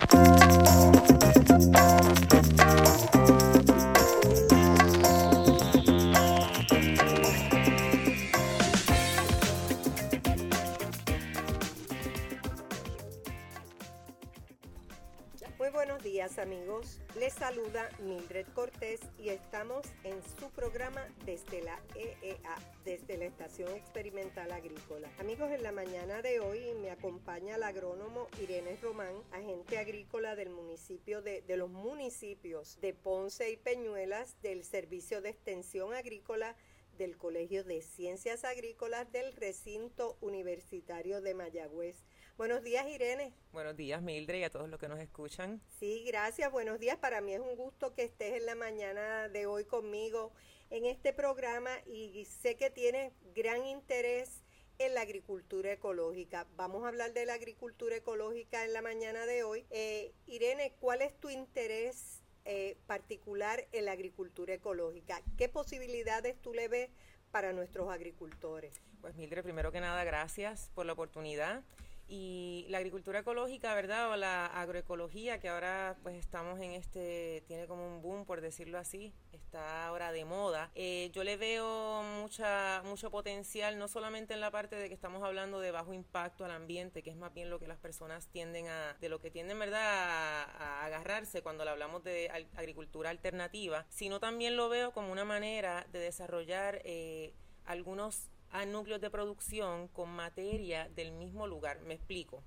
Thank you. Mildred Cortés y estamos en su programa desde la EEA, desde la Estación Experimental Agrícola. Amigos, en la mañana de hoy me acompaña el agrónomo Irene Román, agente agrícola del municipio de los municipios de Ponce y Peñuelas del Servicio de Extensión Agrícola del Colegio de Ciencias Agrícolas del Recinto Universitario de Mayagüez. Buenos días, Irene. Buenos días, Mildred, y a todos los que nos escuchan. Sí, gracias. Buenos días. Para mí es un gusto que estés en la mañana de hoy conmigo en este programa y sé que tienes gran interés en la agricultura ecológica. Vamos a hablar de la agricultura ecológica en la mañana de hoy. Eh, Irene, ¿cuál es tu interés eh, particular en la agricultura ecológica? ¿Qué posibilidades tú le ves para nuestros agricultores? Pues Mildred, primero que nada, gracias por la oportunidad. Y la agricultura ecológica, ¿verdad? O la agroecología, que ahora pues estamos en este, tiene como un boom, por decirlo así, está ahora de moda. Eh, yo le veo mucha, mucho potencial, no solamente en la parte de que estamos hablando de bajo impacto al ambiente, que es más bien lo que las personas tienden a, de lo que tienden, ¿verdad?, a, agarrarse cuando le hablamos de agricultura alternativa, sino también lo veo como una manera de desarrollar eh, algunos a núcleos de producción con materia del mismo lugar. Me explico.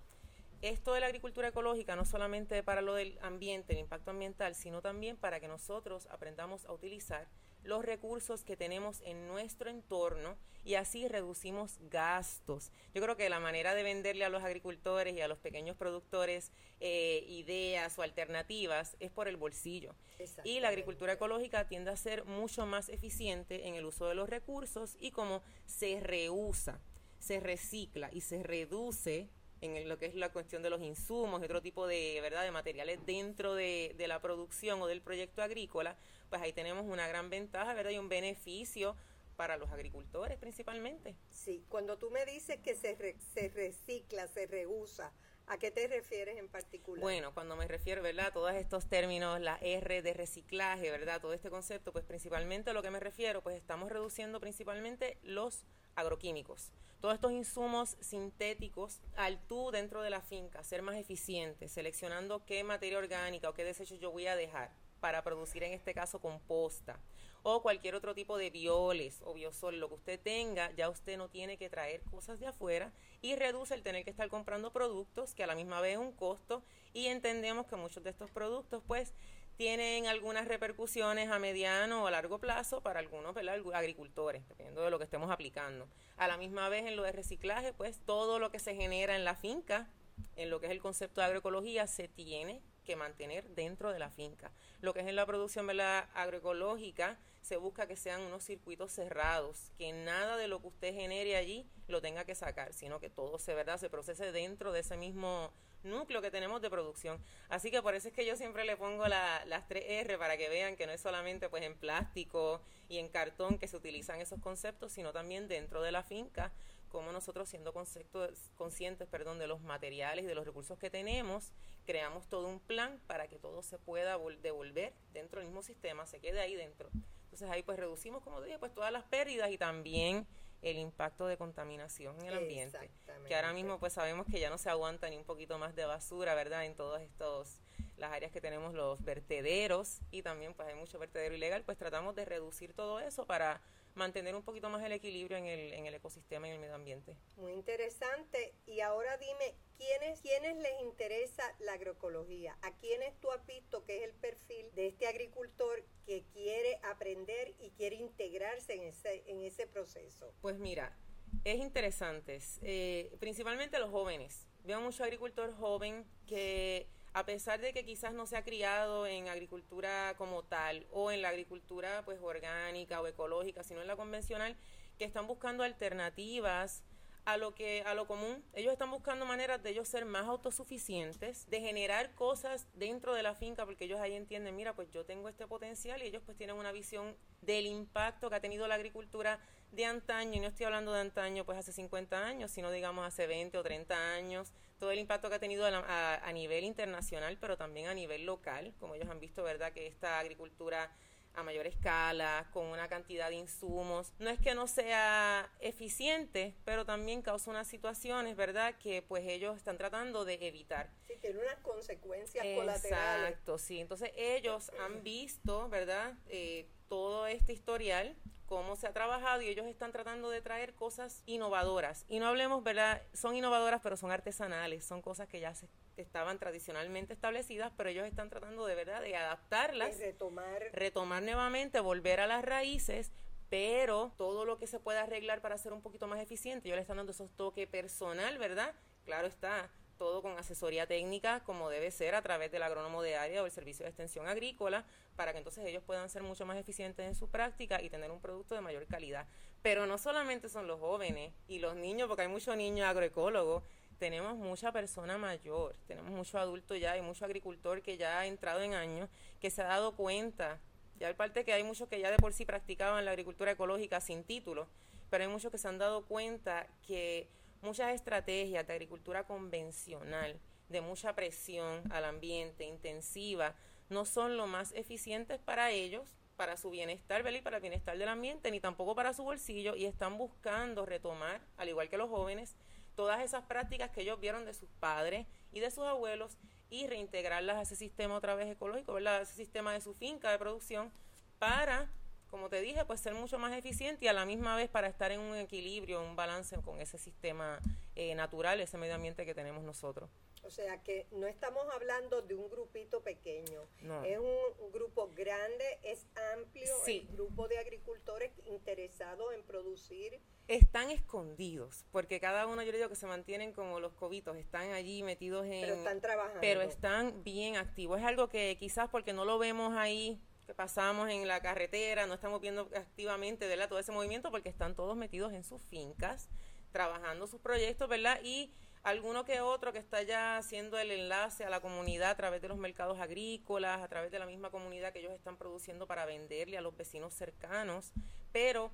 Esto de la agricultura ecológica no solamente para lo del ambiente, el impacto ambiental, sino también para que nosotros aprendamos a utilizar los recursos que tenemos en nuestro entorno y así reducimos gastos. Yo creo que la manera de venderle a los agricultores y a los pequeños productores eh, ideas o alternativas es por el bolsillo. Y la agricultura ecológica tiende a ser mucho más eficiente en el uso de los recursos y como se reusa, se recicla y se reduce en lo que es la cuestión de los insumos y otro tipo de, ¿verdad? de materiales dentro de, de la producción o del proyecto agrícola, pues ahí tenemos una gran ventaja, ¿verdad? Y un beneficio para los agricultores principalmente. Sí, cuando tú me dices que se, se recicla, se reusa, ¿a qué te refieres en particular? Bueno, cuando me refiero, ¿verdad? A todos estos términos, la R de reciclaje, ¿verdad? Todo este concepto, pues principalmente a lo que me refiero, pues estamos reduciendo principalmente los agroquímicos. Todos estos insumos sintéticos al tú dentro de la finca, ser más eficiente, seleccionando qué materia orgánica o qué desechos yo voy a dejar para producir en este caso composta o cualquier otro tipo de bioles o biosol, lo que usted tenga, ya usted no tiene que traer cosas de afuera y reduce el tener que estar comprando productos que a la misma vez es un costo y entendemos que muchos de estos productos pues tienen algunas repercusiones a mediano o a largo plazo para algunos agricultores, dependiendo de lo que estemos aplicando. A la misma vez en lo de reciclaje, pues todo lo que se genera en la finca, en lo que es el concepto de agroecología, se tiene que mantener dentro de la finca. Lo que es en la producción agroecológica, se busca que sean unos circuitos cerrados, que nada de lo que usted genere allí lo tenga que sacar, sino que todo se, ¿verdad? se procese dentro de ese mismo núcleo que tenemos de producción. Así que por eso es que yo siempre le pongo las tres R para que vean que no es solamente pues en plástico y en cartón que se utilizan esos conceptos, sino también dentro de la finca cómo nosotros siendo conscientes perdón, de los materiales y de los recursos que tenemos, creamos todo un plan para que todo se pueda devolver dentro del mismo sistema, se quede ahí dentro. Entonces ahí pues reducimos, como dije, pues todas las pérdidas y también el impacto de contaminación en el ambiente. Que ahora mismo pues sabemos que ya no se aguanta ni un poquito más de basura, ¿verdad? En todas estos las áreas que tenemos los vertederos y también pues hay mucho vertedero ilegal, pues tratamos de reducir todo eso para mantener un poquito más el equilibrio en el, en el ecosistema y en el medio ambiente. Muy interesante. Y ahora dime, ¿quiénes, ¿quiénes les interesa la agroecología? ¿A quiénes tú has visto que es el perfil de este agricultor que quiere aprender y quiere integrarse en ese, en ese proceso? Pues mira, es interesante. Eh, principalmente los jóvenes. Veo mucho agricultor joven que a pesar de que quizás no se ha criado en agricultura como tal o en la agricultura pues orgánica o ecológica, sino en la convencional, que están buscando alternativas a lo que a lo común. Ellos están buscando maneras de ellos ser más autosuficientes, de generar cosas dentro de la finca porque ellos ahí entienden, mira, pues yo tengo este potencial y ellos pues tienen una visión del impacto que ha tenido la agricultura de antaño, y no estoy hablando de antaño pues hace 50 años, sino digamos hace 20 o 30 años, todo el impacto que ha tenido a, a, nivel internacional, pero también a nivel local, como ellos han visto, ¿verdad? Que esta agricultura a mayor escala, con una cantidad de insumos. No es que no sea eficiente, pero también causa unas situaciones, ¿verdad?, que pues ellos están tratando de evitar. Sí, tiene unas consecuencias colaterales. Exacto, sí. Entonces ellos han visto, ¿verdad?, eh, todo este historial cómo se ha trabajado y ellos están tratando de traer cosas innovadoras. Y no hablemos, ¿verdad? Son innovadoras, pero son artesanales, son cosas que ya se, estaban tradicionalmente establecidas, pero ellos están tratando de verdad de adaptarlas, retomar. retomar nuevamente, volver a las raíces, pero todo lo que se pueda arreglar para ser un poquito más eficiente, ellos le están dando esos toques personal, ¿verdad? Claro está, todo con asesoría técnica como debe ser a través del agrónomo de área o el servicio de extensión agrícola, para que entonces ellos puedan ser mucho más eficientes en su práctica y tener un producto de mayor calidad. Pero no solamente son los jóvenes y los niños, porque hay muchos niños agroecólogos, tenemos mucha persona mayor, tenemos mucho adulto ya y mucho agricultor que ya ha entrado en años, que se ha dado cuenta, ya al parte que hay muchos que ya de por sí practicaban la agricultura ecológica sin título, pero hay muchos que se han dado cuenta que muchas estrategias de agricultura convencional, de mucha presión al ambiente, intensiva, no son lo más eficientes para ellos, para su bienestar y para el bienestar del ambiente, ni tampoco para su bolsillo, y están buscando retomar, al igual que los jóvenes, todas esas prácticas que ellos vieron de sus padres y de sus abuelos y reintegrarlas a ese sistema otra vez ecológico, ¿verdad? A ese sistema de su finca de producción para como te dije, pues ser mucho más eficiente y a la misma vez para estar en un equilibrio, un balance con ese sistema eh, natural, ese medio ambiente que tenemos nosotros. O sea que no estamos hablando de un grupito pequeño, es un, grupo grande, es amplio el grupo de agricultores interesados en producir. Están escondidos, porque cada uno, yo le digo que se mantienen como los cobitos, están allí metidos en... Pero están trabajando. Pero están bien activos. Es algo que quizás porque no lo vemos ahí pasamos en la carretera, no estamos viendo activamente ¿verdad? todo ese movimiento porque están todos metidos en sus fincas, trabajando sus proyectos, ¿verdad? Y alguno que otro que está ya haciendo el enlace a la comunidad a través de los mercados agrícolas, a través de la misma comunidad que ellos están produciendo para venderle a los vecinos cercanos, pero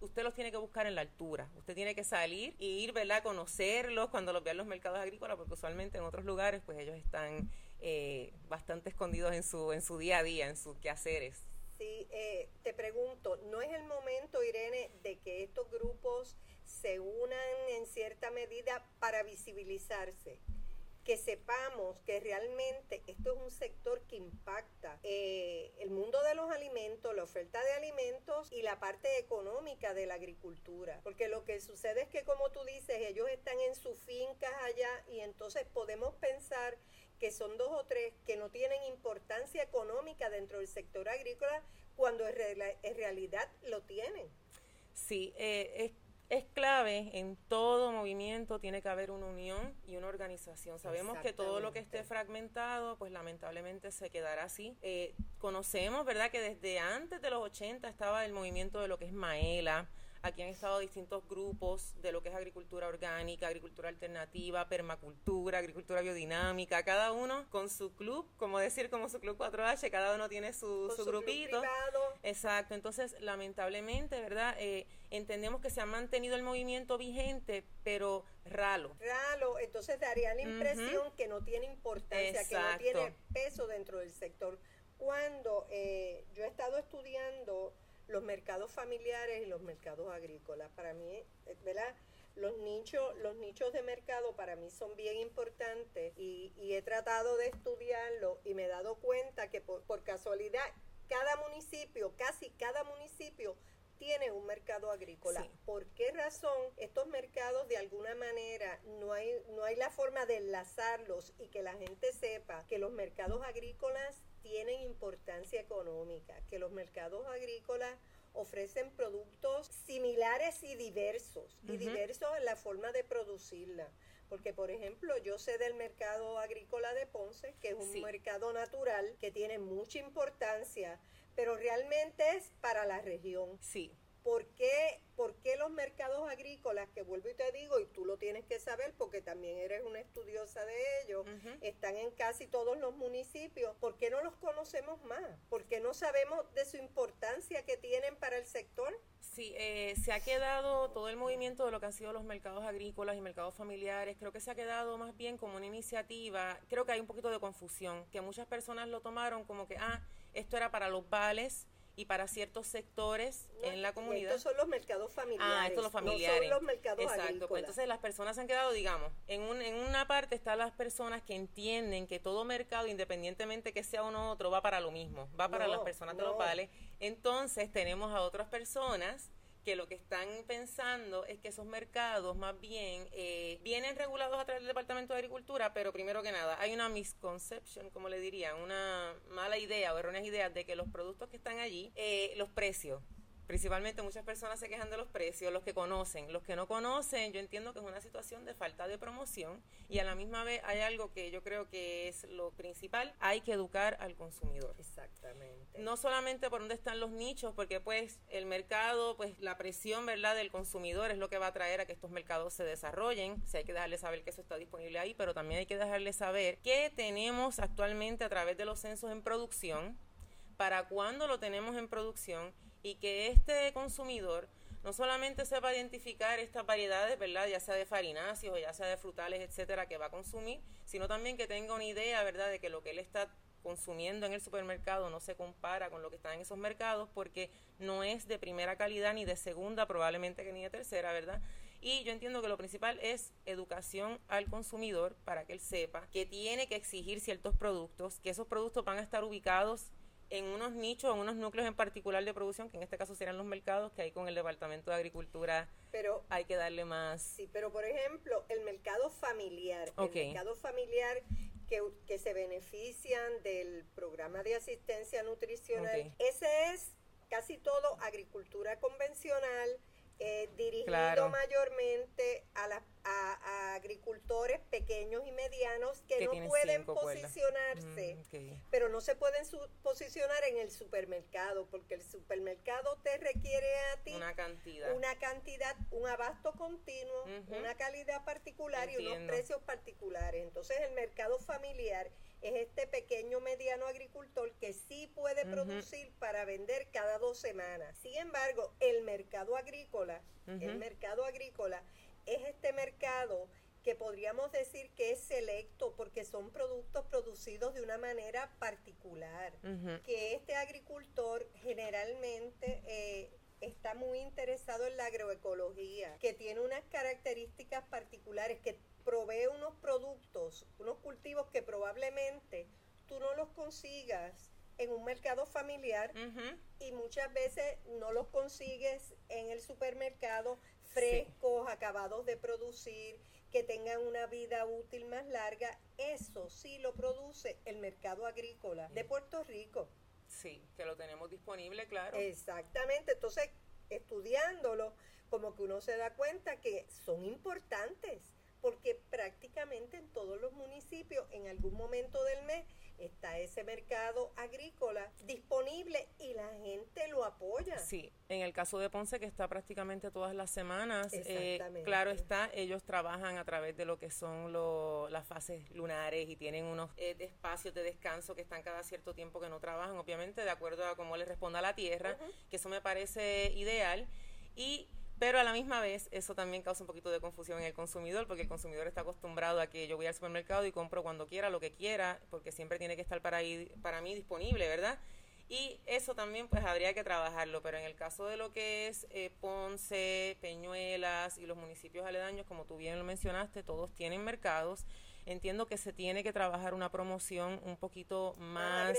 usted los tiene que buscar en la altura. Usted tiene que salir y ir, ¿verdad?, a conocerlos cuando los vean los mercados agrícolas, porque usualmente en otros lugares, pues ellos están eh, bastante escondidos en su, en su día a día, en sus quehaceres. Sí, eh, te pregunto, ¿no es el momento, Irene, de que estos grupos se unan en cierta medida para visibilizarse? que sepamos que realmente esto es un sector que impacta eh, el mundo de los alimentos, la oferta de alimentos y la parte económica de la agricultura. Porque lo que sucede es que, como tú dices, ellos están en sus fincas allá y entonces podemos pensar que son dos o tres que no tienen importancia económica dentro del sector agrícola, cuando en, realidad lo tienen. Sí, eh, es, es, clave en todo movimiento, tiene que haber una unión y una organización. Sabemos que todo lo que esté fragmentado, pues lamentablemente se quedará así. Eh, conocemos, ¿verdad?, que desde antes de los 80 estaba el movimiento de lo que es Maela, Aquí han estado distintos grupos de lo que es agricultura orgánica, agricultura alternativa, permacultura, agricultura biodinámica, cada uno con su club, como decir como su club 4H, cada uno tiene su, su, grupito. Exacto, entonces lamentablemente, ¿verdad? Eh, entendemos que se ha mantenido el movimiento vigente, pero ralo. Ralo, entonces daría la impresión que no tiene importancia, que no tiene peso dentro del sector. Cuando eh, yo he estado estudiando los mercados familiares y los mercados agrícolas. Para mí, eh, ¿verdad? Los nichos, los nichos de mercado para mí son bien importantes y, he tratado de estudiarlo y me he dado cuenta que por, casualidad cada municipio, casi cada municipio tiene un mercado agrícola. ¿Por qué razón estos mercados de alguna manera no hay, no hay la forma de enlazarlos y que la gente sepa que los mercados agrícolas tienen importancia económica, que los mercados agrícolas ofrecen productos similares y diversos, y diversos en la forma de producirla. Porque, por ejemplo, yo sé del mercado agrícola de Ponce, que es un mercado natural que tiene mucha importancia, pero realmente es para la región. Sí, ¿Por qué, ¿Por qué los mercados agrícolas, que vuelvo y te digo, y tú lo tienes que saber porque también eres una estudiosa de ellos, están en casi todos los municipios, ¿por qué no los conocemos más? ¿Por qué no sabemos de su importancia que tienen para el sector? Sí, eh, se ha quedado todo el movimiento de lo que han sido los mercados agrícolas y mercados familiares, creo que se ha quedado más bien como una iniciativa, creo que hay un poquito de confusión, que muchas personas lo tomaron como que, ah, esto era para los vales, y para ciertos sectores en la comunidad. Estos son los mercados familiares. Ah, estos los familiares. No son los mercados Exacto, pues entonces las personas se han quedado, digamos, en, un, en una parte están las personas que entienden que todo mercado, independientemente que sea uno u otro, va para lo mismo, va para las personas de los vales. Entonces tenemos a otras personas que lo que están pensando es que esos mercados más bien eh, vienen regulados a través del Departamento de Agricultura, pero primero que nada hay una misconception, como le dirían, una mala idea o erróneas ideas de que los productos que están allí, eh, los precios Principalmente muchas personas se quejan de los precios, los que conocen. Los que no conocen, yo entiendo que es una situación de falta de promoción y a la misma vez hay algo que yo creo que es lo principal, hay que educar al consumidor. Exactamente. No solamente por dónde están los nichos, porque pues el mercado, pues la presión, ¿verdad?, del consumidor es lo que va a traer a que estos mercados se desarrollen. Si hay que dejarle saber que eso está disponible ahí, pero también hay que dejarle saber qué tenemos actualmente a través de los censos en producción, para cuándo lo tenemos en producción y que este consumidor no solamente sepa identificar estas variedades, ¿verdad? Ya sea de farináceos o ya sea de frutales, etcétera, que va a consumir, sino también que tenga una idea, ¿verdad?, de que lo que él está consumiendo en el supermercado no se compara con lo que está en esos mercados porque no es de primera calidad ni de segunda, probablemente que ni de tercera, ¿verdad? Y yo entiendo que lo principal es educación al consumidor para que él sepa que tiene que exigir ciertos productos, que esos productos van a estar ubicados en unos nichos, en unos núcleos en particular de producción, que en este caso serían los mercados, que hay con el Departamento de Agricultura pero hay que darle más. Sí, pero por ejemplo, el mercado familiar, el mercado familiar que, que, se benefician del programa de asistencia nutricional, ese es casi todo agricultura convencional, eh, dirigido mayormente a, la, a, agricultores pequeños y medianos que, no pueden posicionarse, mm, pero no se pueden posicionar en el supermercado, porque el supermercado te requiere a ti una cantidad, una cantidad, un abasto continuo, una calidad particular y unos precios particulares. Entonces el mercado familiar es este pequeño mediano agricultor que sí puede producir para vender cada dos semanas. Sin embargo, el mercado agrícola, el mercado agrícola es este mercado que podríamos decir que es selecto porque son productos producidos de una manera particular, que este agricultor generalmente eh, está muy interesado en la agroecología, que tiene unas características particulares, que provee unos productos, unos cultivos que probablemente tú no los consigas en un mercado familiar y muchas veces no los consigues en el supermercado frescos, acabados de producir, que tengan una vida útil más larga. Eso sí lo produce el mercado agrícola de Puerto Rico. Sí, que lo tenemos disponible, claro. Exactamente, entonces estudiándolo, como que uno se da cuenta que son importantes porque prácticamente en todos los municipios en algún momento del mes está ese mercado agrícola disponible y la gente lo apoya. Sí, en el caso de Ponce que está prácticamente todas las semanas, eh, claro está, ellos trabajan a través de lo que son las fases lunares y tienen unos eh, espacios de descanso que están cada cierto tiempo que no trabajan, obviamente de acuerdo a cómo les responda la tierra, que eso me parece ideal. Y pero a la misma vez, eso también causa un poquito de confusión en el consumidor, porque el consumidor está acostumbrado a que yo voy al supermercado y compro cuando quiera, lo que quiera, porque siempre tiene que estar para, ahí, para mí disponible, ¿verdad? Y eso también pues habría que trabajarlo, pero en el caso de lo que es eh, Ponce, Peñuelas y los municipios aledaños, como tú bien lo mencionaste, todos tienen mercados entiendo que se tiene que trabajar una promoción un poquito más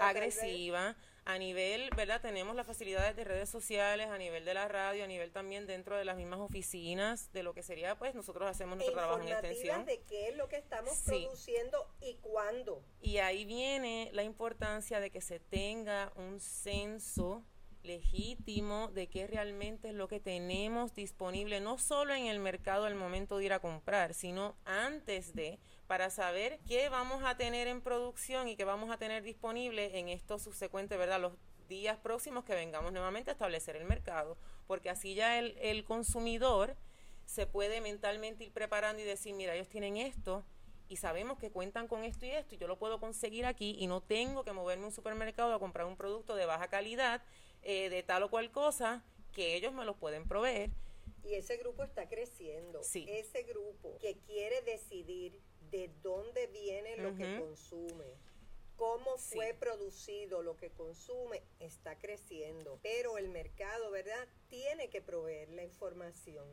agresiva, a nivel, ¿verdad? Tenemos las facilidades de redes sociales, a nivel de la radio, a nivel también dentro de las mismas oficinas, de lo que sería, pues nosotros hacemos nuestro trabajo en extensión. de qué es lo que estamos produciendo y cuándo. Y ahí viene la importancia de que se tenga un censo legítimo de qué realmente es lo que tenemos disponible, no solo en el mercado al momento de ir a comprar, sino antes de, para saber qué vamos a tener en producción y qué vamos a tener disponible en estos subsecuentes, ¿verdad? Los días próximos que vengamos nuevamente a establecer el mercado. porque así ya el, el consumidor se puede mentalmente ir preparando y decir, mira, ellos tienen esto, y sabemos que cuentan con esto y esto y yo lo puedo conseguir aquí y no tengo que moverme a un supermercado a comprar un producto de baja calidad eh, de tal o cual cosa que ellos me lo pueden proveer. Y ese grupo está creciendo. Sí. Ese grupo que quiere decidir de dónde viene lo que consume, cómo fue producido lo que consume, está creciendo. Pero el mercado, ¿verdad? Tiene que proveer la información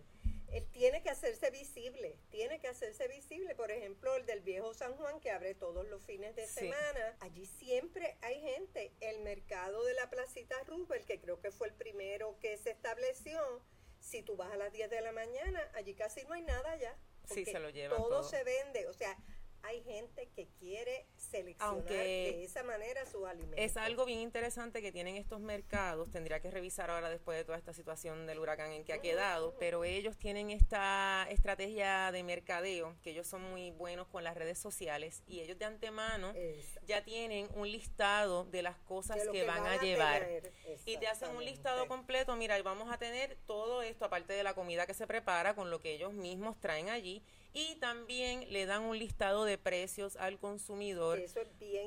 él tiene que hacerse visible, tiene que hacerse visible. Por ejemplo, el del viejo San Juan que abre todos los fines de semana. Allí siempre hay gente. El mercado de la Placita Roosevelt, que creo que fue el primero que se estableció, si tú vas a las 10 de la mañana, allí casi no hay nada ya. Sí, se lo llevan todo, todo se vende. O sea, hay gente que quiere seleccionar de esa manera sus alimentos. Es algo bien interesante que tienen estos mercados, tendría que revisar ahora después de toda esta situación del huracán en que ha quedado, pero ellos tienen esta estrategia de mercadeo, que ellos son muy buenos con las redes sociales y ellos de antemano ya tienen un listado de las cosas que, van, a, llevar. Y te hacen un listado completo, mira, vamos a tener todo esto, aparte de la comida que se prepara, con lo que ellos mismos traen allí y también le dan un listado de precios al consumidor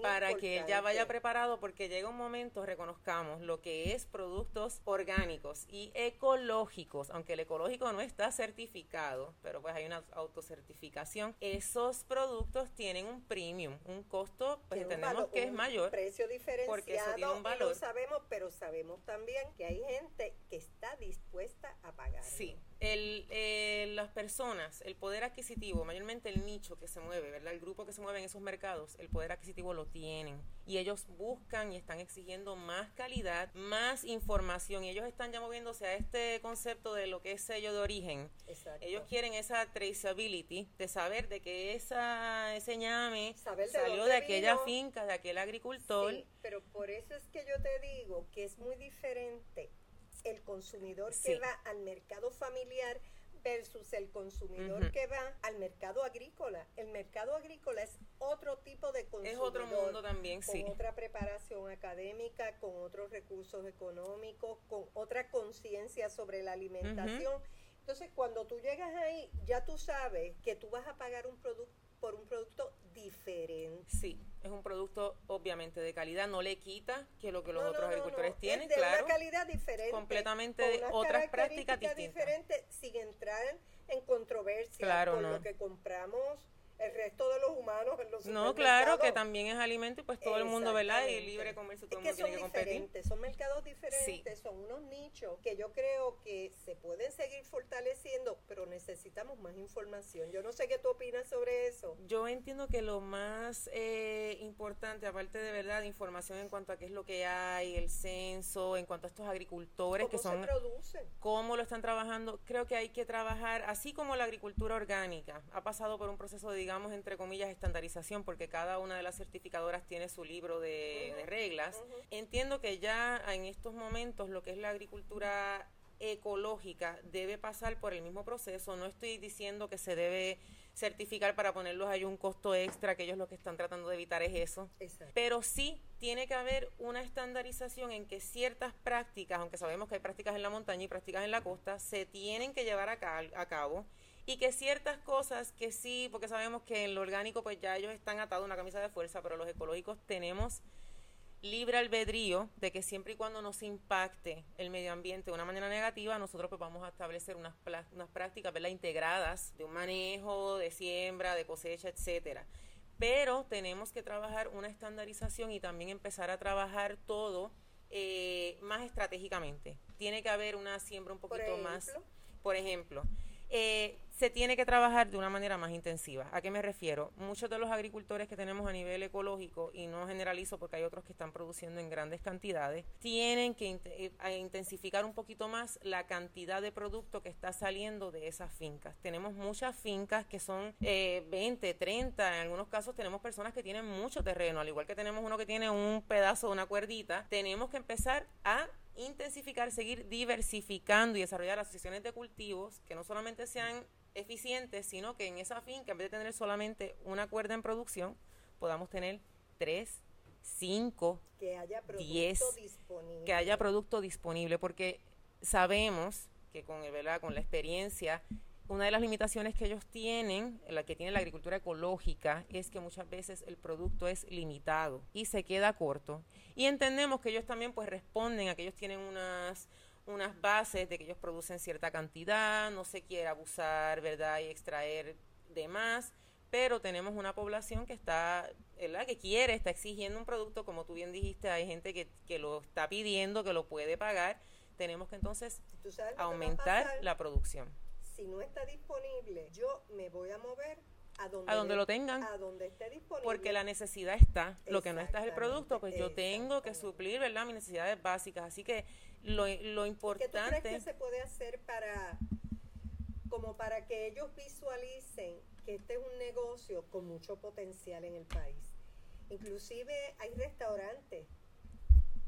para que él ya vaya preparado porque llega un momento, reconozcamos, lo que es productos orgánicos y ecológicos, aunque el ecológico no está certificado, pero pues hay una autocertificación, esos productos tienen un premium, un costo, pues entendemos que es mayor. Precio diferenciado porque eso tiene un valor. lo sabemos, pero sabemos también que hay gente que está dispuesta a pagar. Sí, el, eh, las personas, el poder adquisitivo, mayormente el nicho que se mueve, ¿verdad? El grupo que se mueve en esos mercados, el poder adquisitivo lo tienen. Y ellos buscan y están exigiendo más calidad, más información. Y ellos están ya moviéndose a este concepto de lo que es sello de origen. Ellos quieren esa traceability, de saber de que esa, ese ñame salió de, aquella finca, de aquel agricultor. Sí, pero por eso es que yo te digo que es muy diferente el consumidor que va al mercado familiar versus el consumidor que va al mercado agrícola. El mercado agrícola es otro tipo de consumidor. Es otro mundo también, con otra preparación académica, con otros recursos económicos, con otra conciencia sobre la alimentación. Entonces, cuando tú llegas ahí, ya tú sabes que tú vas a pagar un producto por un producto diferente. Sí, es un producto obviamente de calidad, no le quita que lo que los otros agricultores tienen, es de una calidad diferente. Completamente de otras prácticas distintas. diferentes sin entrar en controversia claro, con lo que compramos el resto de los humanos en los No, claro, que también es alimento y pues todo el mundo, ¿verdad? Y libre comercio, todo el mundo tiene que competir. Son mercados diferentes, son unos nichos que yo creo que se pueden seguir fortaleciendo, pero necesitamos más información. Yo no sé qué tú opinas sobre eso. Yo entiendo que lo más eh, importante, aparte de verdad, información en cuanto a qué es lo que hay, el censo, en cuanto a estos agricultores que son... Se producen? Cómo lo están trabajando. Creo que hay que trabajar, así como la agricultura orgánica ha pasado por un proceso de digamos, entre comillas, estandarización, porque cada una de las certificadoras tiene su libro de, reglas. Entiendo que ya en estos momentos lo que es la agricultura ecológica debe pasar por el mismo proceso. No estoy diciendo que se debe certificar para ponerlos ahí un costo extra, que ellos lo que están tratando de evitar es eso. Pero sí tiene que haber una estandarización en que ciertas prácticas, aunque sabemos que hay prácticas en la montaña y prácticas en la costa, se tienen que llevar a, a cabo y que ciertas cosas que sí, porque sabemos que en lo orgánico pues ya ellos están atados a una camisa de fuerza, pero los ecológicos tenemos libre albedrío de que siempre y cuando nos impacte el medio ambiente de una manera negativa, nosotros pues vamos a establecer unas, unas prácticas ¿verdad? integradas de un manejo, de siembra, de cosecha, etcétera. Pero tenemos que trabajar una estandarización y también empezar a trabajar todo eh, más estratégicamente. Tiene que haber una siembra un poquito más. Por ejemplo, eh, se tiene que trabajar de una manera más intensiva. ¿A qué me refiero? Muchos de los agricultores que tenemos a nivel ecológico, y no generalizo porque hay otros que están produciendo en grandes cantidades, tienen que eh, intensificar un poquito más la cantidad de producto que está saliendo de esas fincas. Tenemos muchas fincas que son eh, 20, 30, en algunos casos tenemos personas que tienen mucho terreno, al igual que tenemos uno que tiene un pedazo de una cuerdita, tenemos que empezar a intensificar, seguir diversificando y desarrollar asociaciones de cultivos que no solamente sean eficientes, sino que en esa finca, en vez de tener solamente una cuerda en producción, podamos tener tres, cinco, que haya diez, disponible. que haya producto disponible, porque sabemos que con, ¿verdad? con la experiencia una de las limitaciones que ellos tienen, la que tiene la agricultura ecológica, es que muchas veces el producto es limitado y se queda corto. Y entendemos que ellos también pues responden a que ellos tienen unas unas bases de que ellos producen cierta cantidad, no se quiere abusar, ¿verdad? Y extraer de más, pero tenemos una población que está, ¿verdad? Que quiere, está exigiendo un producto, como tú bien dijiste, hay gente que, que lo está pidiendo, que lo puede pagar, tenemos que entonces aumentar la producción si no está disponible, yo me voy a mover a donde, a donde lo tengan. A donde esté disponible. Porque la necesidad está. Lo que no está es el producto, pues yo tengo que suplir, ¿verdad? Mis necesidades básicas. Así que lo, lo importante... ¿Qué tú crees que se puede hacer para, como para que ellos visualicen que este es un negocio con mucho potencial en el país? Inclusive hay restaurantes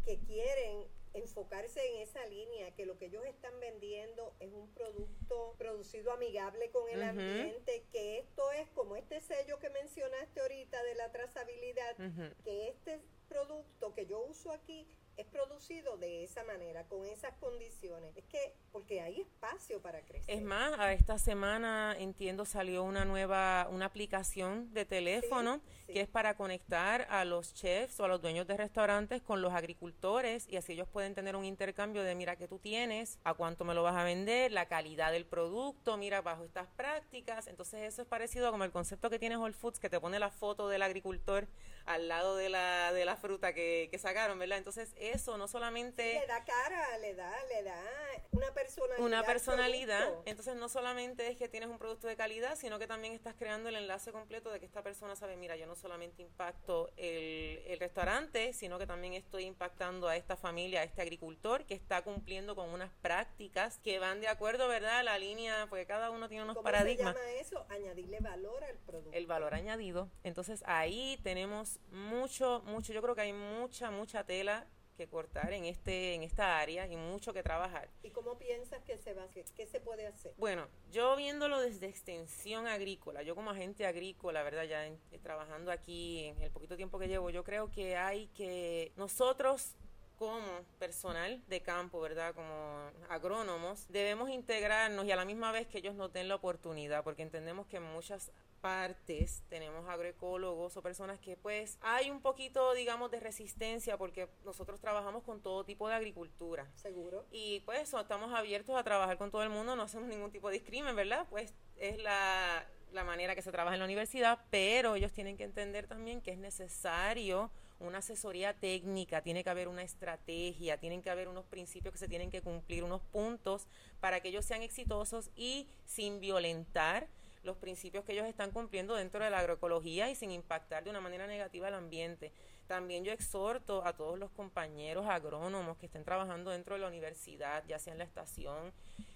que quieren enfocarse en esa línea, que lo que ellos están vendiendo es un producto producido amigable con el ambiente, que esto es como este sello que mencionaste ahorita de la trazabilidad, que este producto que yo uso aquí es producido de esa manera, con esas condiciones. Es que, porque hay espacio para crecer. Es más, a esta semana, entiendo, salió una nueva, una aplicación de teléfono que es para conectar a los chefs o a los dueños de restaurantes con los agricultores y así ellos pueden tener un intercambio de mira qué tú tienes, a cuánto me lo vas a vender, la calidad del producto, mira bajo estas prácticas. Entonces eso es parecido como el concepto que tiene Whole Foods que te pone la foto del agricultor al lado de la, de la fruta que, que sacaron, ¿verdad? Entonces eso no solamente... le da cara, le da, le da una personalidad. Una personalidad. Entonces no solamente es que tienes un producto de calidad, sino que también estás creando el enlace completo de que esta persona sabe, mira, yo no solamente impacto el, el restaurante, sino que también estoy impactando a esta familia, a este agricultor que está cumpliendo con unas prácticas que van de acuerdo, ¿verdad? La línea, porque cada uno tiene unos ¿Cómo paradigmas. Se llama eso? Añadirle valor al producto. El valor añadido. Entonces ahí tenemos mucho, mucho, yo creo que hay mucha, mucha tela que cortar en este en esta área y mucho que trabajar. ¿Y cómo piensas que se va que, qué se puede hacer? Bueno, yo viéndolo desde extensión agrícola, yo como agente agrícola, verdad, ya eh, trabajando aquí en el poquito tiempo que llevo, yo creo que hay que nosotros como personal de campo, ¿verdad? Como agrónomos, debemos integrarnos y a la misma vez que ellos nos den la oportunidad, porque entendemos que muchas partes tenemos agroecólogos o personas que pues hay un poquito digamos de resistencia porque nosotros trabajamos con todo tipo de agricultura. Seguro. Y pues estamos abiertos a trabajar con todo el mundo, no hacemos ningún tipo de discrimen, ¿verdad? Pues es la, la manera que se trabaja en la universidad, pero ellos tienen que entender también que es necesario una asesoría técnica, tiene que haber una estrategia, tienen que haber unos principios que se tienen que cumplir, unos puntos para que ellos sean exitosos y sin violentar los principios que ellos están cumpliendo dentro de la agroecología y sin impactar de una manera negativa al ambiente. También yo exhorto a todos los compañeros agrónomos que estén trabajando dentro de la universidad, ya sea en la estación,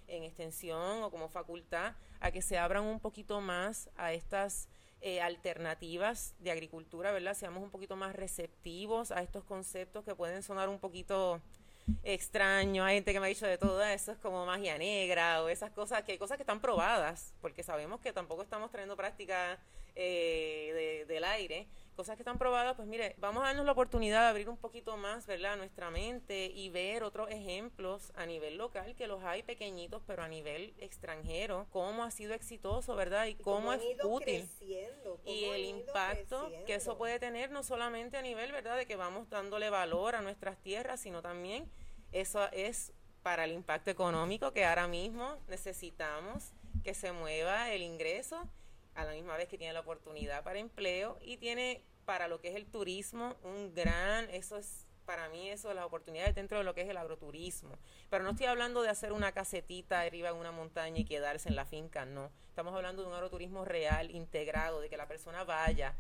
en extensión o como facultad, a que se abran un poquito más a estas eh, alternativas de agricultura, ¿verdad? Seamos un poquito más receptivos a estos conceptos que pueden sonar un poquito extraño, hay gente que me ha dicho de todo eso es como magia negra o esas cosas, que hay cosas que están probadas, porque sabemos que tampoco estamos trayendo práctica eh, del aire, cosas que están probadas, pues mire, vamos a darnos la oportunidad de abrir un poquito más, ¿verdad?, nuestra mente y ver otros ejemplos a nivel local, que los hay pequeñitos, pero a nivel extranjero, cómo ha sido exitoso, ¿verdad?, y, cómo, es útil. y el impacto que eso puede tener no solamente a nivel, ¿verdad?, de que vamos dándole valor a nuestras tierras, sino también eso es para el impacto económico que ahora mismo necesitamos que se mueva el ingreso a la misma vez que tiene la oportunidad para empleo y tiene para lo que es el turismo un gran, eso es para mí eso de las oportunidades dentro de lo que es el agroturismo. Pero no estoy hablando de hacer una casetita arriba en una montaña y quedarse en la finca, no. Estamos hablando de un agroturismo real, integrado, de que la persona vaya,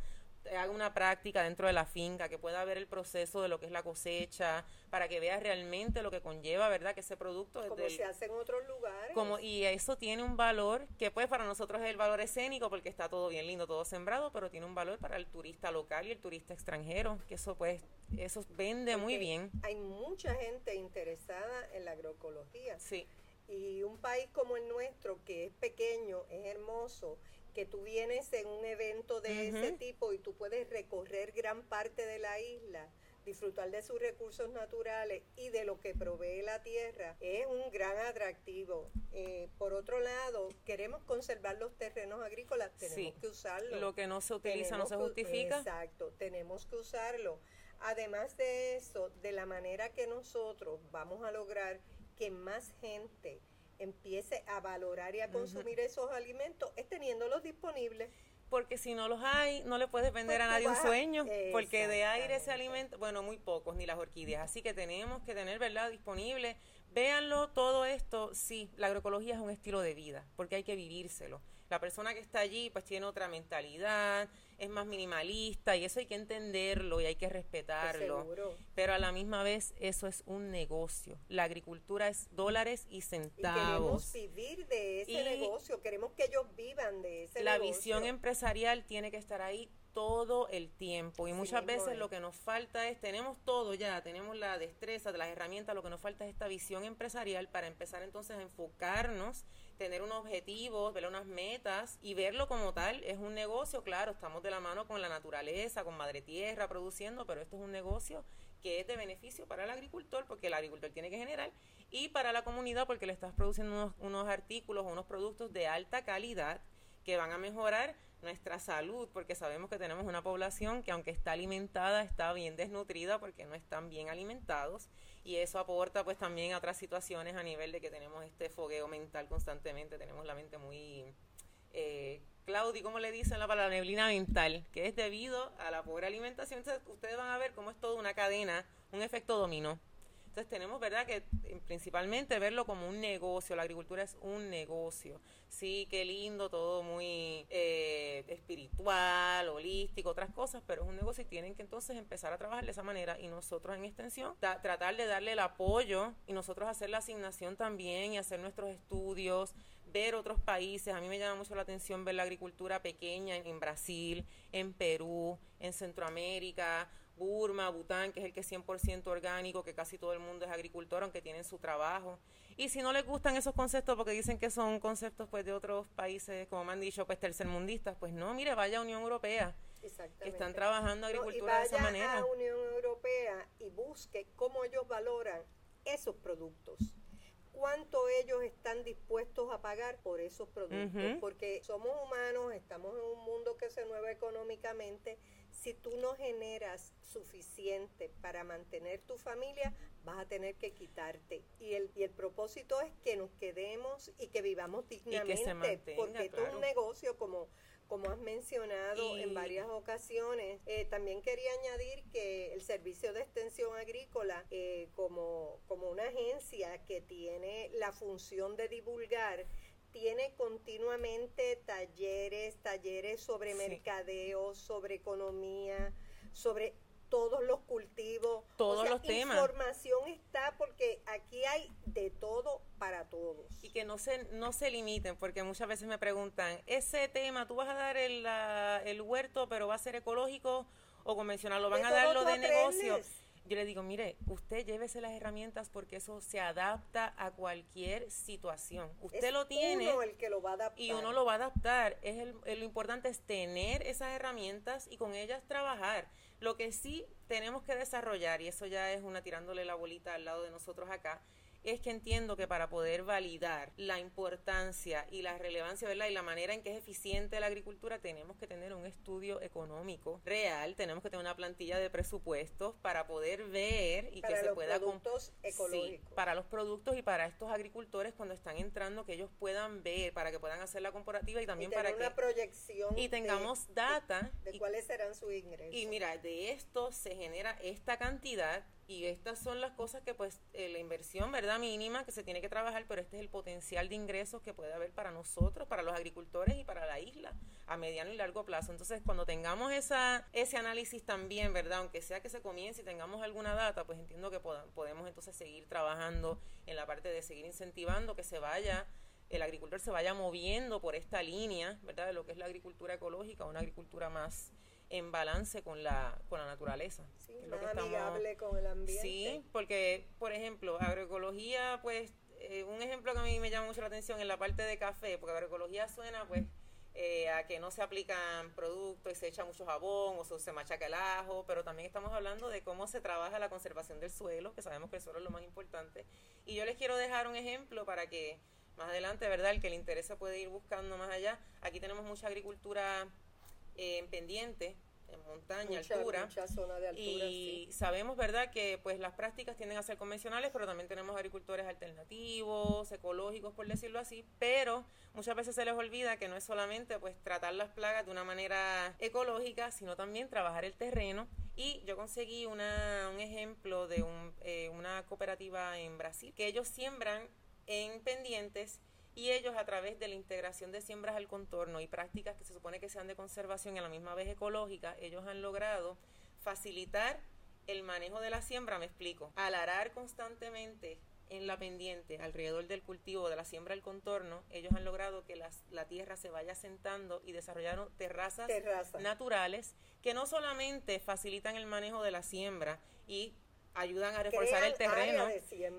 haga una práctica dentro de la finca, que pueda ver el proceso de lo que es la cosecha, para que vea realmente lo que conlleva, ¿verdad? Que ese producto... Como se hace en otros lugares. Como, y eso tiene un valor que pues para nosotros es el valor escénico porque está todo bien lindo, todo sembrado, pero tiene un valor para el turista local y el turista extranjero, que eso pues, eso vende muy bien. Hay mucha gente interesada en la agroecología. Sí. Y un país como el nuestro, que es pequeño, es hermoso, que tú vienes en un evento de ese tipo y tú puedes recorrer gran parte de la isla, disfrutar de sus recursos naturales y de lo que provee la tierra es un gran atractivo. Eh, por otro lado, queremos conservar los terrenos agrícolas, tenemos que usarlo. Lo que no se utiliza no se justifica. exacto, tenemos que usarlo. Además de eso, de la manera que nosotros vamos a lograr que más gente empiece a valorar y a consumir esos alimentos es teniéndolos disponibles porque si no los hay, no le puedes vender a nadie un sueño, porque de aire se alimenta, bueno, muy pocos, ni las orquídeas. Así que tenemos que tener, ¿verdad?, disponible. Véanlo, todo esto, sí, la agroecología es un estilo de vida, porque hay que vivírselo. La persona que está allí, pues tiene otra mentalidad, es más minimalista y eso hay que entenderlo y hay que respetarlo. Pero a la misma vez eso es un negocio. La agricultura es dólares y centavos. Y queremos vivir de ese negocio, queremos que ellos vivan de ese la negocio. La visión empresarial tiene que estar ahí todo el tiempo y muchas veces lo que nos falta es, tenemos todo ya, tenemos la destreza, las herramientas, lo que nos falta es esta visión empresarial para empezar entonces a enfocarnos tener unos objetivos, ver unas metas y verlo como tal. Es un negocio, claro, estamos de la mano con la naturaleza, con madre tierra produciendo, pero esto es un negocio que es de beneficio para el agricultor porque el agricultor tiene que generar y para la comunidad porque le estás produciendo unos, unos artículos, unos productos de alta calidad que van a mejorar nuestra salud, porque sabemos que tenemos una población que aunque está alimentada, está bien desnutrida porque no están bien alimentados y eso aporta pues también a otras situaciones a nivel de que tenemos este fogueo mental constantemente, tenemos la mente muy... Eh, Claudia, ¿cómo le dicen la palabra neblina mental? Que es debido a la pobre alimentación. Entonces, ustedes van a ver cómo es toda una cadena, un efecto dominó. Entonces tenemos, ¿verdad?, que eh, principalmente verlo como un negocio, la agricultura es un negocio. Sí, qué lindo, todo muy eh, espiritual, holístico, otras cosas, pero es un negocio y tienen que entonces empezar a trabajar de esa manera y nosotros en extensión tratar de darle el apoyo y nosotros hacer la asignación también y hacer nuestros estudios, ver otros países. A mí me llama mucho la atención ver la agricultura pequeña en Brasil, en Perú, en Centroamérica Burma, Bután, que es el que es 100% orgánico, que casi todo el mundo es agricultor, aunque tienen su trabajo. Y si no les gustan esos conceptos porque dicen que son conceptos pues de otros países, como me han dicho, pues tercermundistas, pues no, mire, vaya a Unión Europea. Que están trabajando agricultura de esa manera. Vaya a Unión Europea y busque cómo ellos valoran esos productos cuánto ellos están dispuestos a pagar por esos productos, porque somos humanos, estamos en un mundo que se mueve económicamente si tú no generas suficiente para mantener tu familia, vas a tener que quitarte. Y el, y el propósito es que nos quedemos y que vivamos dignamente, porque esto es un negocio como como has mencionado en varias ocasiones. Eh, también quería añadir que el Servicio de Extensión Agrícola, eh, como, como una agencia que tiene la función de divulgar, tiene continuamente talleres, talleres sobre mercadeo, sobre economía, sobre todos los cultivos. Todos los temas. La información está porque aquí hay de todo para todos. Y que no se, no se limiten, porque muchas veces me preguntan, ese tema, tú vas a dar el, el huerto, pero va a ser ecológico o convencional, lo van a dar lo de negocio yo le digo, mire, usted llévese las herramientas porque eso se adapta a cualquier situación. Usted lo tiene el que lo va a adaptar. y uno lo va a adaptar. Es el, lo importante es tener esas herramientas y con ellas trabajar. Lo que sí tenemos que desarrollar, y eso ya es una tirándole la bolita al lado de nosotros acá, es que entiendo que para poder validar la importancia y la relevancia, ¿verdad? Y la manera en que es eficiente la agricultura, tenemos que tener un estudio económico real, tenemos que tener una plantilla de presupuestos para poder ver y que se pueda... productos ecológicos. para los productos y para estos agricultores cuando están entrando, que ellos puedan ver, para que puedan hacer la comparativa y también para una proyección y tengamos data de, cuáles serán sus ingresos. Y mira, de esto se genera esta cantidad y estas son las cosas que pues eh, la inversión, ¿verdad? Mínima que se tiene que trabajar, pero este es el potencial de ingresos que puede haber para nosotros, para los agricultores y para la isla a mediano y largo plazo. Entonces, cuando tengamos esa, ese análisis también, ¿verdad? Aunque sea que se comience y tengamos alguna data, pues entiendo que podemos entonces seguir trabajando en la parte de seguir incentivando que se vaya el agricultor se vaya moviendo por esta línea, ¿verdad? De lo que es la agricultura ecológica, una agricultura más en balance con la, con la naturaleza. Sí, amigable con el ambiente. Sí, porque, por ejemplo, agroecología, pues, eh, un ejemplo que a mí me llama mucho la atención en la parte de café, porque agroecología suena, pues, eh, a que no se aplican productos y se echa mucho jabón o se machaca el ajo, pero también estamos hablando de cómo se trabaja la conservación del suelo, que sabemos que el suelo es lo más importante. Y yo les quiero dejar un ejemplo para que más adelante, ¿verdad? El que le interesa puede ir buscando más allá. Aquí tenemos mucha agricultura eh, en pendiente, en montaña, altura. y sabemos, ¿verdad?, que pues las prácticas tienden a ser convencionales, pero también tenemos agricultores alternativos, ecológicos, por decirlo así, pero muchas veces se les olvida que no es solamente pues tratar las plagas de una manera ecológica, sino también trabajar el terreno. Y yo conseguí una, un ejemplo de un, eh, una cooperativa en Brasil, que ellos siembran en pendientes y ellos a través de la integración de siembras al contorno y prácticas que se supone que sean de conservación y a la misma vez ecológica, ellos han logrado facilitar el manejo de la siembra, me explico, al arar constantemente en la pendiente alrededor del cultivo de la siembra al contorno, ellos han logrado que la tierra se vaya sentando y desarrollaron terrazas naturales que no solamente facilitan el manejo de la siembra y ayudan a reforzar el terreno,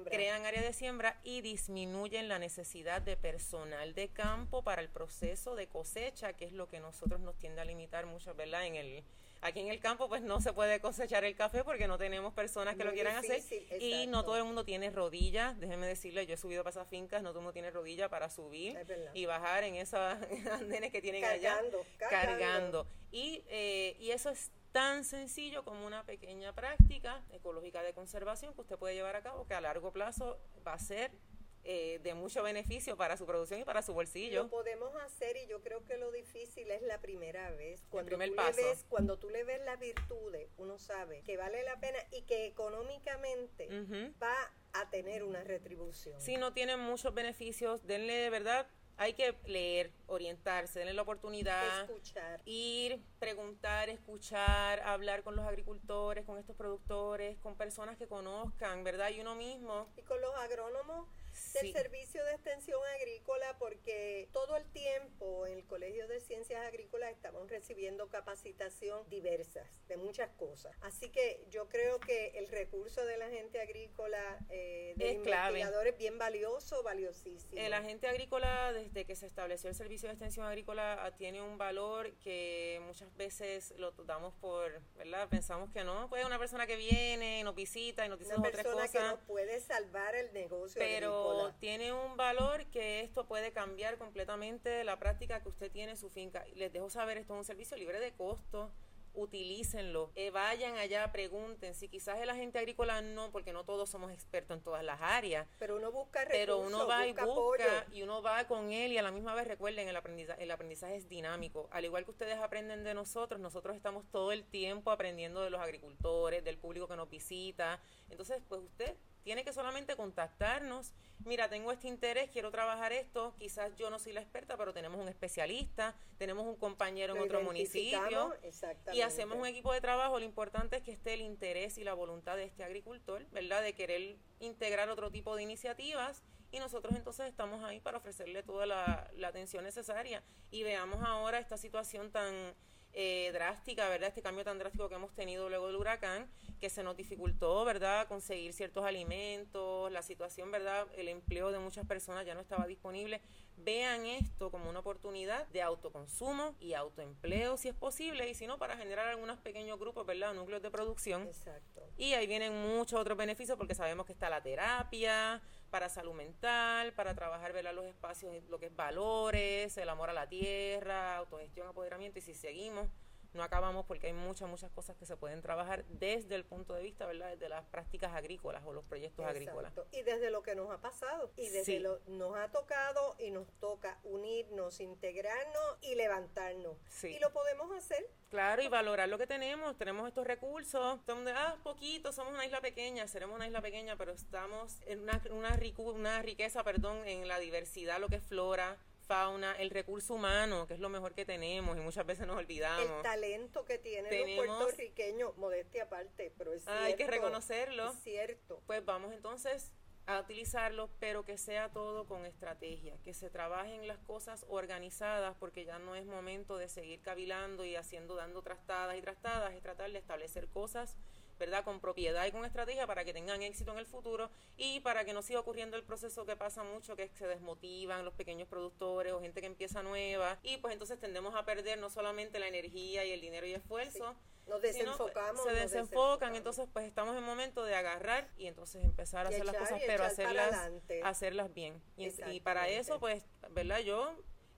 crean área de siembra y disminuyen la necesidad de personal de campo para el proceso de cosecha, que es lo que nosotros nos tiende a limitar mucho, ¿verdad? En el aquí en el campo pues no se puede cosechar el café porque no tenemos personas que lo quieran hacer. y no todo el mundo tiene rodillas, déjeme decirle, yo he subido para esas fincas, no todo el mundo tiene rodillas para subir y bajar en esas andenes que tienen allá. Cargando. Y, eh, y eso es tan sencillo como una pequeña práctica ecológica de conservación que usted puede llevar a cabo que a largo plazo va a ser eh, de mucho beneficio para su producción y para su bolsillo. Lo podemos hacer y yo creo que lo difícil es la primera vez. Cuando, tú, Le ves, cuando tú le ves las virtudes, uno sabe que vale la pena y que económicamente va a tener una retribución. Si no tienen muchos beneficios, denle de verdad hay que leer, orientarse, tener la oportunidad, escuchar. ir, preguntar, escuchar, hablar con los agricultores, con estos productores, con personas que conozcan, ¿verdad? Y uno mismo. Y con los agrónomos del Servicio de Extensión Agrícola porque todo el tiempo en el Colegio de Ciencias Agrícolas estamos recibiendo capacitación diversas de muchas cosas. Así que yo creo que el recurso del agente agrícola eh, de investigador es bien valioso, valiosísimo. El agente agrícola, desde que se estableció el Servicio de Extensión Agrícola, ah, tiene un valor que muchas veces lo damos por, ¿verdad? Pensamos que no, pues una persona que viene, nos visita y nos dice una otras cosas. que nos puede salvar el negocio pero tiene un valor que esto puede cambiar completamente la práctica que usted tiene en su finca. Les dejo saber, esto es un servicio libre de costo utilícenlo, eh, vayan allá, pregunten, si quizás el agente agrícola no, porque no todos somos expertos en todas las áreas. Pero uno busca recursos, Pero uno va y busca y uno va con él y a la misma vez recuerden, el aprendizaje, el aprendizaje es dinámico. Al igual que ustedes aprenden de nosotros, nosotros estamos todo el tiempo aprendiendo de los agricultores, del público que nos visita. Entonces, pues usted tiene que solamente contactarnos. Mira, tengo este interés, quiero trabajar esto. Quizás yo no soy la experta, pero tenemos un especialista, tenemos un compañero en otro municipio y hacemos un equipo de trabajo. Lo importante es que esté el interés y la voluntad de este agricultor, ¿verdad? De querer integrar otro tipo de iniciativas y nosotros entonces estamos ahí para ofrecerle toda la, la atención necesaria. Y veamos ahora esta situación tan eh, drástica, ¿verdad? Este cambio tan drástico que hemos tenido luego del huracán, que se nos dificultó, ¿verdad? Conseguir ciertos alimentos, la situación, ¿verdad? El empleo de muchas personas ya no estaba disponible. Vean esto como una oportunidad de autoconsumo y autoempleo, si es posible, y si no, para generar algunos pequeños grupos, ¿verdad? Núcleos de producción. Exacto. Y ahí vienen muchos otros beneficios porque sabemos que está la terapia, para salud mental, para trabajar ¿verdad? los espacios, lo que es valores, el amor a la tierra, autogestión, apoderamiento, y si seguimos no acabamos porque hay muchas, muchas cosas que se pueden trabajar desde el punto de vista, ¿verdad? Desde las prácticas agrícolas o los proyectos agrícolas. Y desde lo que nos ha pasado y desde lo nos ha tocado y nos toca unirnos, integrarnos y levantarnos. Y lo podemos hacer. Claro, y valorar lo que tenemos. Tenemos estos recursos. Donde, ah, poquito, somos una isla pequeña, seremos una isla pequeña, pero estamos en una, una, una riqueza, perdón, en la diversidad, lo que es flora, fauna, el recurso humano, que es lo mejor que tenemos y muchas veces nos olvidamos. El talento que tienen los puertorriqueños, modestia aparte, pero es cierto. Hay que reconocerlo. Es cierto. Pues vamos entonces a utilizarlo, pero que sea todo con estrategia, que se trabajen las cosas organizadas, porque ya no es momento de seguir cavilando y haciendo, dando trastadas y trastadas, es tratar de establecer cosas ¿verdad? Con propiedad y con estrategia para que tengan éxito en el futuro y para que no siga ocurriendo el proceso que pasa mucho, que se desmotivan los pequeños productores o gente que empieza nueva y pues entonces tendemos a perder no solamente la energía y el dinero y esfuerzo, nos desenfocamos. se desenfocan, entonces pues estamos en momento de agarrar y entonces empezar a hacer las cosas, pero hacerlas, hacerlas bien. Y, para eso pues, ¿verdad? Yo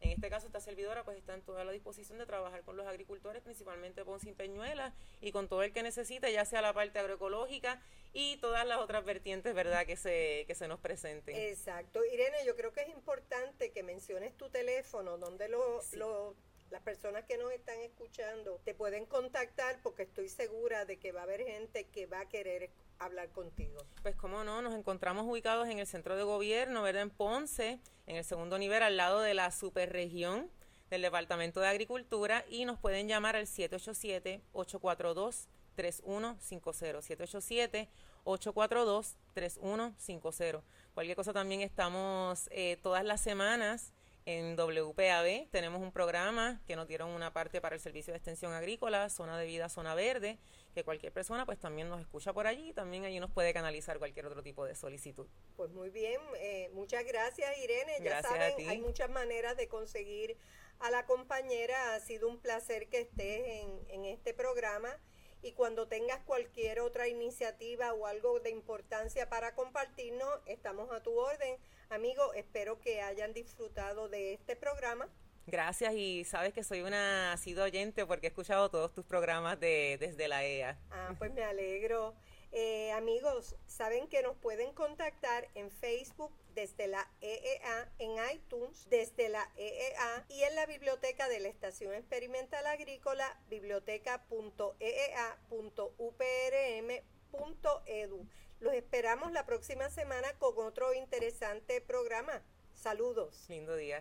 en este caso, esta servidora pues está en toda la disposición de trabajar con los agricultores, principalmente Ponce y Peñuela, y con todo el que necesite, ya sea la parte agroecológica y todas las otras vertientes, ¿verdad?, que se, que se nos presenten. Exacto. Irene, yo creo que es importante que menciones tu teléfono, donde lo, lo las personas que nos están escuchando te pueden contactar porque estoy segura de que va a haber gente que va a querer hablar contigo. Pues cómo no, nos encontramos ubicados en el centro de gobierno, ¿verdad? En Ponce, en el segundo nivel, al lado de la superregión del Departamento de Agricultura y nos pueden llamar al 787-842-3150. 787-842-3150. Cualquier cosa también estamos eh, todas las semanas en WPAB tenemos un programa que nos dieron una parte para el servicio de extensión agrícola, zona de vida, zona verde, que cualquier persona pues también nos escucha por allí y también allí nos puede canalizar cualquier otro tipo de solicitud. Pues muy bien, eh, muchas gracias Irene. Ya saben, hay muchas maneras de conseguir a la compañera. Ha sido un placer que estés en, en este programa y cuando tengas cualquier otra iniciativa o algo de importancia para compartirnos, estamos a tu orden. Amigo, espero que hayan disfrutado de este programa. Gracias y sabes que soy una sido oyente porque he escuchado todos tus programas de, desde la EA. Ah, pues me alegro. Eh, amigos, saben que nos pueden contactar en Facebook desde la EEA, en iTunes desde la EEA y en la biblioteca de la Estación Experimental Agrícola, biblioteca.eea.uprm.edu. Los esperamos la próxima semana con otro interesante programa. Saludos. Lindo día.